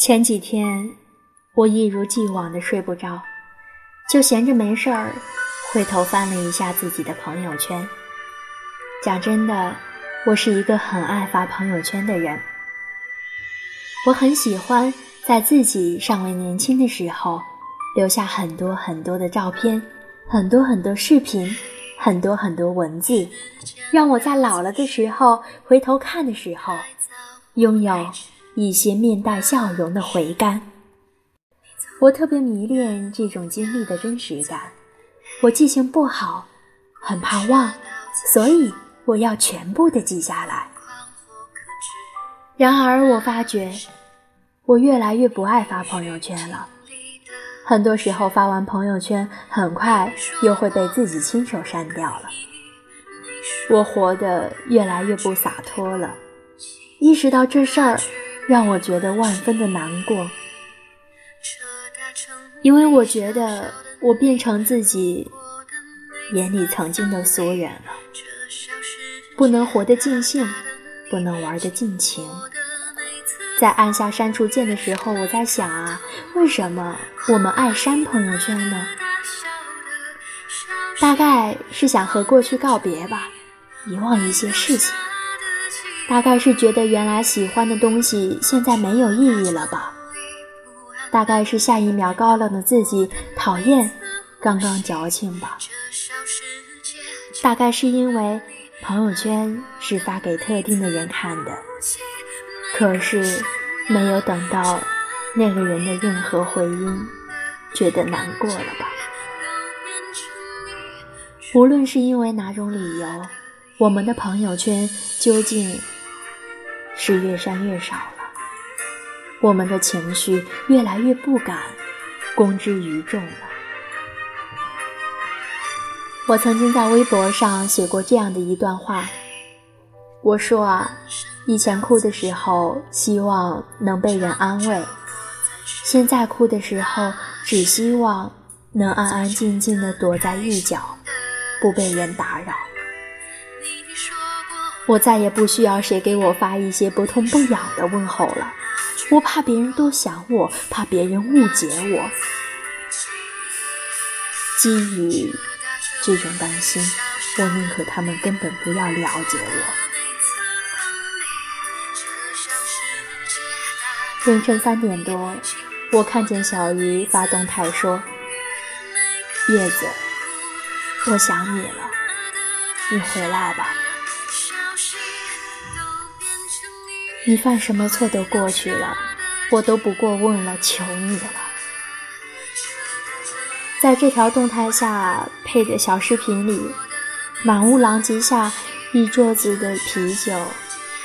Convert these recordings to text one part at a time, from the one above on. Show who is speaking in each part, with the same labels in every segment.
Speaker 1: 前几天，我一如既往的睡不着，就闲着没事儿，回头翻了一下自己的朋友圈。讲真的，我是一个很爱发朋友圈的人。我很喜欢在自己尚未年轻的时候，留下很多很多的照片，很多很多视频，很多很多文字，让我在老了的时候回头看的时候，拥有。一些面带笑容的回甘，我特别迷恋这种经历的真实感。我记性不好，很怕忘，所以我要全部的记下来。然而，我发觉我越来越不爱发朋友圈了。很多时候发完朋友圈，很快又会被自己亲手删掉了。我活得越来越不洒脱了。意识到这事儿。让我觉得万分的难过，因为我觉得我变成自己眼里曾经的俗人了，不能活得尽兴，不能玩得尽情。在按下删除键的时候，我在想啊，为什么我们爱删朋友圈呢？大概是想和过去告别吧，遗忘一些事情。大概是觉得原来喜欢的东西现在没有意义了吧？大概是下一秒高冷的自己讨厌刚刚矫情吧？大概是因为朋友圈是发给特定的人看的，可是没有等到那个人的任何回音，觉得难过了吧？无论是因为哪种理由，我们的朋友圈究竟？是越删越少了，我们的情绪越来越不敢公之于众了。我曾经在微博上写过这样的一段话，我说啊，以前哭的时候希望能被人安慰，现在哭的时候只希望能安安静静的躲在一角，不被人打扰。我再也不需要谁给我发一些不痛不痒的问候了，我怕别人多想我，怕别人误解我。基于这种担心，我宁可他们根本不要了解我。凌晨三点多，我看见小鱼发动态说：“叶子，我想你了，你回来吧。”你犯什么错都过去了，我都不过问了，求你了。在这条动态下配的小视频里，满屋狼藉下一桌子的啤酒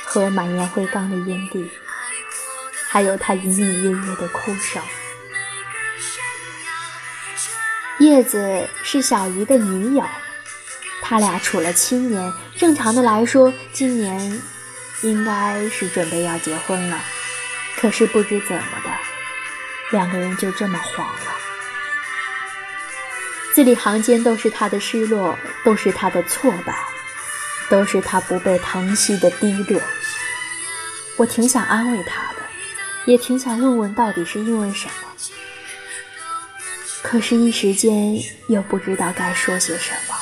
Speaker 1: 和满烟灰缸的烟蒂，还有他隐隐约约的哭声。叶子是小鱼的女友，他俩处了七年，正常的来说，今年。应该是准备要结婚了，可是不知怎么的，两个人就这么黄了。字里行间都是他的失落，都是他的挫败，都是他不被疼惜的低落。我挺想安慰他的，也挺想问问到底是因为什么，可是，一时间又不知道该说些什么。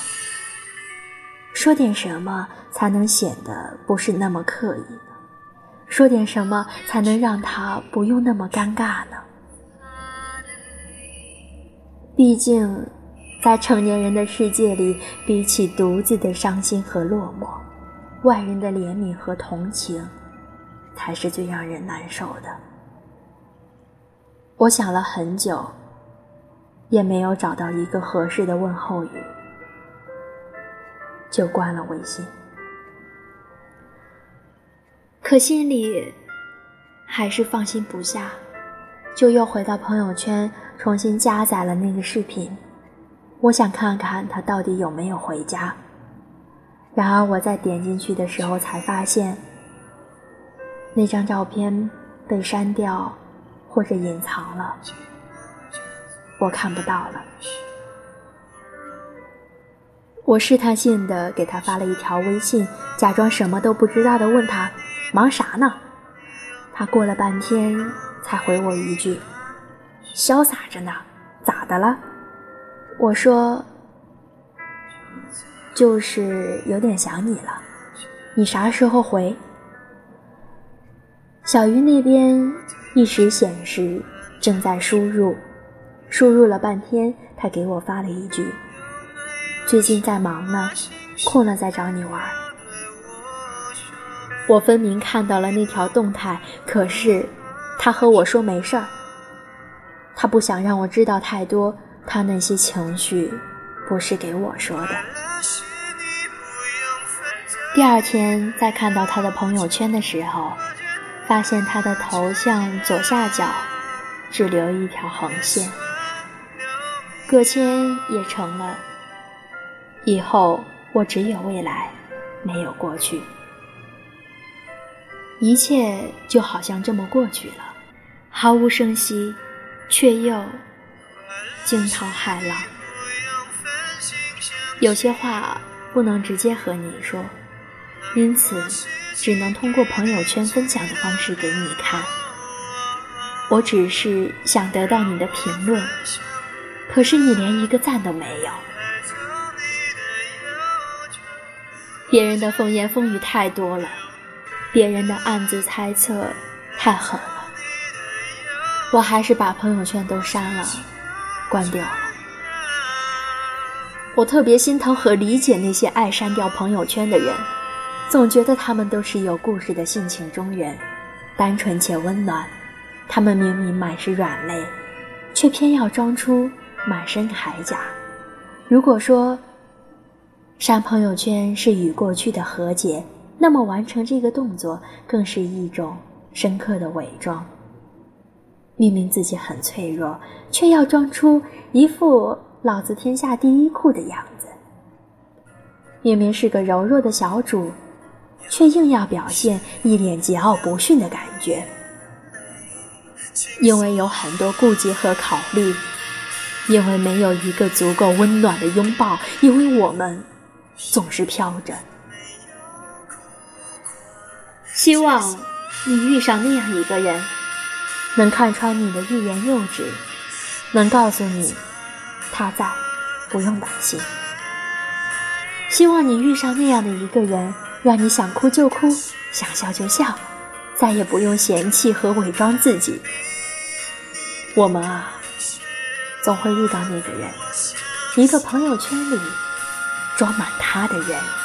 Speaker 1: 说点什么才能显得不是那么刻意呢？说点什么才能让他不用那么尴尬呢？毕竟，在成年人的世界里，比起独自的伤心和落寞，外人的怜悯和同情，才是最让人难受的。我想了很久，也没有找到一个合适的问候语。就关了微信，可心里还是放心不下，就又回到朋友圈，重新加载了那个视频。我想看看他到底有没有回家。然而我在点进去的时候，才发现那张照片被删掉或者隐藏了，我看不到了。我试探性的给他发了一条微信，假装什么都不知道的问他：“忙啥呢？”他过了半天才回我一句：“潇洒着呢，咋的了？”我说：“就是有点想你了，你啥时候回？”小鱼那边一直显示正在输入，输入了半天，他给我发了一句：“最近在忙呢，空了再找你玩。”我分明看到了那条动态，可是他和我说没事儿。他不想让我知道太多，他那些情绪不是给我说的。第二天再看到他的朋友圈的时候，发现他的头像左下角只留一条横线，个签也成了。以后我只有未来，没有过去。一切就好像这么过去了，毫无声息，却又惊涛骇浪。有些话不能直接和你说，因此只能通过朋友圈分享的方式给你看。我只是想得到你的评论，可是你连一个赞都没有。别人的风言风语太多了。别人的暗自猜测太狠了，我还是把朋友圈都删了，关掉了。我特别心疼和理解那些爱删掉朋友圈的人，总觉得他们都是有故事的性情中人，单纯且温暖。他们明明满是软肋，却偏要装出满身铠甲。如果说删朋友圈是与过去的和解。那么完成这个动作，更是一种深刻的伪装。明明自己很脆弱，却要装出一副老子天下第一酷的样子。明明是个柔弱的小主，却硬要表现一脸桀骜不驯的感觉。因为有很多顾忌和考虑，因为没有一个足够温暖的拥抱，因为我们总是飘着。希望你遇上那样一个人，能看穿你的欲言又止，能告诉你他在，不用担心。希望你遇上那样的一个人，让你想哭就哭，想笑就笑，再也不用嫌弃和伪装自己。我们啊，总会遇到那个人，一个朋友圈里装满他的人。